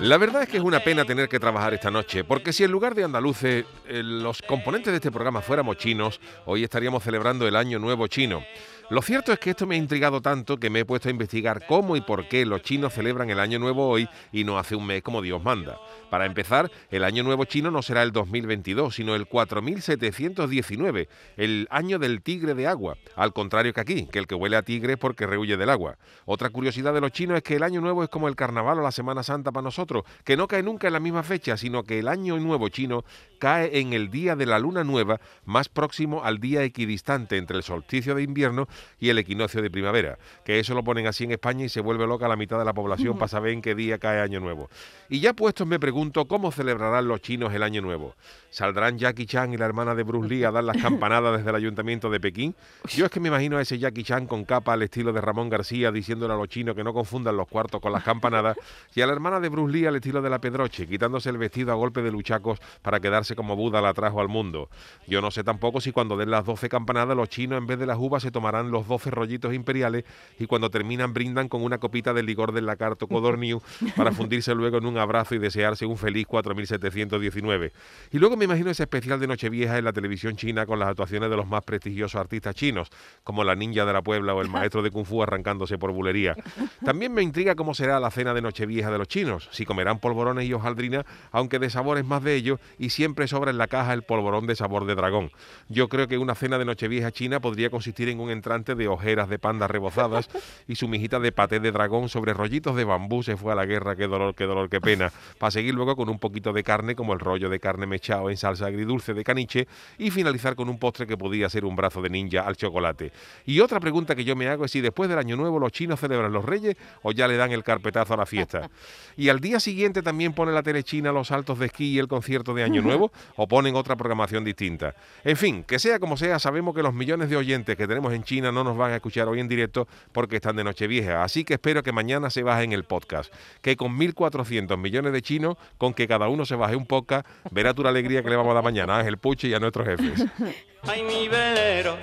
La verdad es que es una pena tener que trabajar esta noche, porque si en lugar de andaluces eh, los componentes de este programa fuéramos chinos, hoy estaríamos celebrando el Año Nuevo Chino. Lo cierto es que esto me ha intrigado tanto que me he puesto a investigar cómo y por qué los chinos celebran el Año Nuevo hoy y no hace un mes como Dios manda. Para empezar, el Año Nuevo chino no será el 2022, sino el 4719, el año del tigre de agua, al contrario que aquí, que el que huele a tigre es porque rehuye del agua. Otra curiosidad de los chinos es que el Año Nuevo es como el Carnaval o la Semana Santa para nosotros, que no cae nunca en la misma fecha, sino que el Año Nuevo chino cae en el día de la luna nueva más próximo al día equidistante entre el solsticio de invierno y el equinoccio de primavera, que eso lo ponen así en España y se vuelve loca la mitad de la población para saber en qué día cae Año Nuevo. Y ya puestos me pregunto cómo celebrarán los chinos el Año Nuevo. ¿Saldrán Jackie Chan y la hermana de Bruce Lee a dar las campanadas desde el ayuntamiento de Pekín? Yo es que me imagino a ese Jackie Chan con capa al estilo de Ramón García diciéndole a los chinos que no confundan los cuartos con las campanadas y a la hermana de Bruce Lee al estilo de la Pedroche, quitándose el vestido a golpe de luchacos para quedarse como Buda la trajo al mundo. Yo no sé tampoco si cuando den las 12 campanadas los chinos en vez de las uvas se tomarán los 12 rollitos imperiales y cuando terminan brindan con una copita de licor del lacarto Codorniu para fundirse luego en un abrazo y desearse un feliz 4719. Y luego me imagino ese especial de Nochevieja en la televisión china con las actuaciones de los más prestigiosos artistas chinos, como la ninja de la Puebla o el maestro de Kung Fu arrancándose por bulería. También me intriga cómo será la cena de Nochevieja de los chinos, si comerán polvorones y hojaldrina, aunque de sabores más de ellos, y siempre sobra en la caja el polvorón de sabor de dragón. Yo creo que una cena de Nochevieja china podría consistir en un entrante de ojeras de panda rebozadas y su mijita de paté de dragón sobre rollitos de bambú se fue a la guerra, qué dolor, qué dolor, qué pena, para seguir luego con un poquito de carne como el rollo de carne mechado en salsa agridulce de caniche y finalizar con un postre que podía ser un brazo de ninja al chocolate. Y otra pregunta que yo me hago es si después del año nuevo los chinos celebran los reyes o ya le dan el carpetazo a la fiesta. Y al día siguiente también pone la tele china los saltos de esquí y el concierto de año nuevo o ponen otra programación distinta. En fin, que sea como sea, sabemos que los millones de oyentes que tenemos en China no nos van a escuchar hoy en directo porque están de Nochevieja. Así que espero que mañana se baje en el podcast. Que con 1.400 millones de chinos, con que cada uno se baje un podcast, verá tu la alegría que le vamos a dar mañana a Ángel Puche y a nuestros jefes. Ay, mi velero,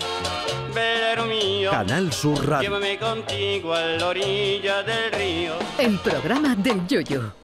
velero mío, Canal Sur Radio. llévame contigo a la orilla del río. El programa del Yoyo.